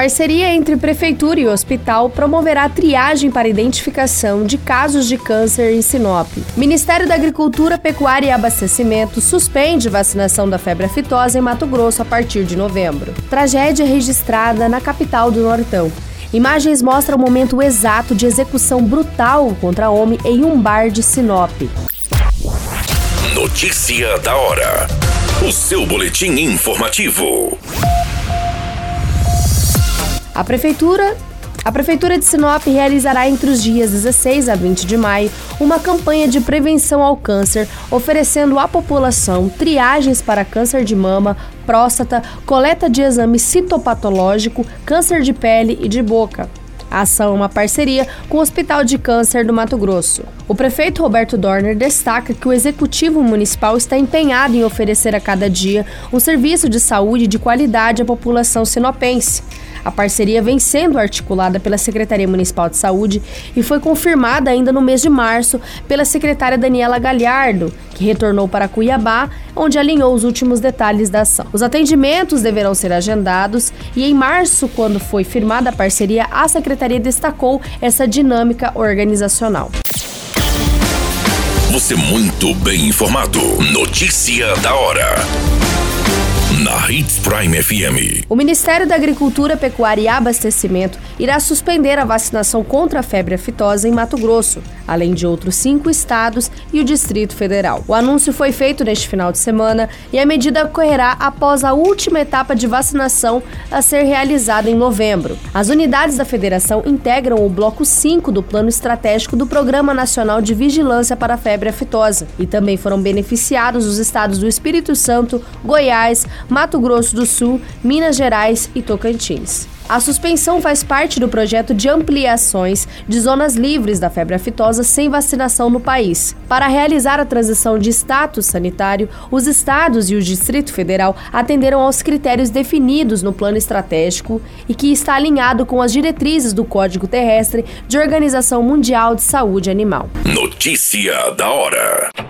Parceria entre Prefeitura e Hospital promoverá triagem para identificação de casos de câncer em Sinop. Ministério da Agricultura, Pecuária e Abastecimento suspende vacinação da febre aftosa em Mato Grosso a partir de novembro. Tragédia registrada na capital do Nortão. Imagens mostram o momento exato de execução brutal contra homem em um bar de Sinop. Notícia da hora. O seu boletim informativo. A prefeitura a Prefeitura de Sinop realizará entre os dias 16 a 20 de maio uma campanha de prevenção ao câncer, oferecendo à população triagens para câncer de mama, próstata, coleta de exame citopatológico, câncer de pele e de boca. A ação é uma parceria com o Hospital de Câncer do Mato Grosso. O prefeito Roberto Dorner destaca que o executivo municipal está empenhado em oferecer a cada dia um serviço de saúde de qualidade à população sinopense. A parceria vem sendo articulada pela Secretaria Municipal de Saúde e foi confirmada ainda no mês de março pela secretária Daniela Galhardo, que retornou para Cuiabá, onde alinhou os últimos detalhes da ação. Os atendimentos deverão ser agendados e em março, quando foi firmada a parceria, a secretaria destacou essa dinâmica organizacional. Você muito bem informado. Notícia da hora Hits Prime FM. O Ministério da Agricultura, Pecuária e Abastecimento irá suspender a vacinação contra a febre aftosa em Mato Grosso, além de outros cinco estados e o Distrito Federal. O anúncio foi feito neste final de semana e a medida ocorrerá após a última etapa de vacinação a ser realizada em novembro. As unidades da federação integram o bloco 5 do Plano Estratégico do Programa Nacional de Vigilância para a Febre Aftosa e também foram beneficiados os estados do Espírito Santo, Goiás, Mato Grosso do Sul, Minas Gerais e Tocantins. A suspensão faz parte do projeto de ampliações de zonas livres da febre aftosa sem vacinação no país. Para realizar a transição de status sanitário, os estados e o Distrito Federal atenderam aos critérios definidos no plano estratégico e que está alinhado com as diretrizes do Código Terrestre de Organização Mundial de Saúde Animal. Notícia da hora.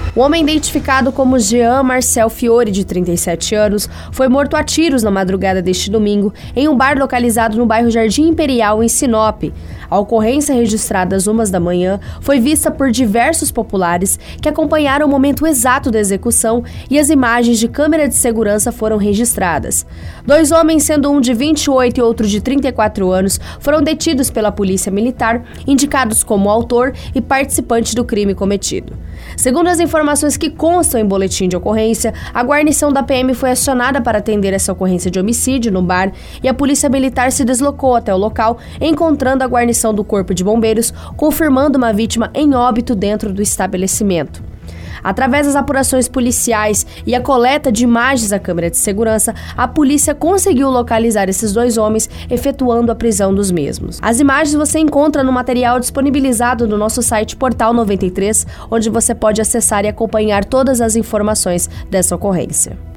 O homem identificado como Jean Marcel Fiore, de 37 anos, foi morto a tiros na madrugada deste domingo em um bar localizado no bairro Jardim Imperial, em Sinop. A ocorrência, registrada às umas da manhã, foi vista por diversos populares que acompanharam o momento exato da execução e as imagens de câmera de segurança foram registradas. Dois homens, sendo um de 28 e outro de 34 anos, foram detidos pela Polícia Militar, indicados como autor e participante do crime cometido. Segundo as informações que constam em boletim de ocorrência, a guarnição da PM foi acionada para atender essa ocorrência de homicídio no bar e a polícia militar se deslocou até o local, encontrando a guarnição do Corpo de Bombeiros, confirmando uma vítima em óbito dentro do estabelecimento. Através das apurações policiais e a coleta de imagens da câmera de segurança, a polícia conseguiu localizar esses dois homens, efetuando a prisão dos mesmos. As imagens você encontra no material disponibilizado no nosso site Portal 93, onde você pode acessar e acompanhar todas as informações dessa ocorrência.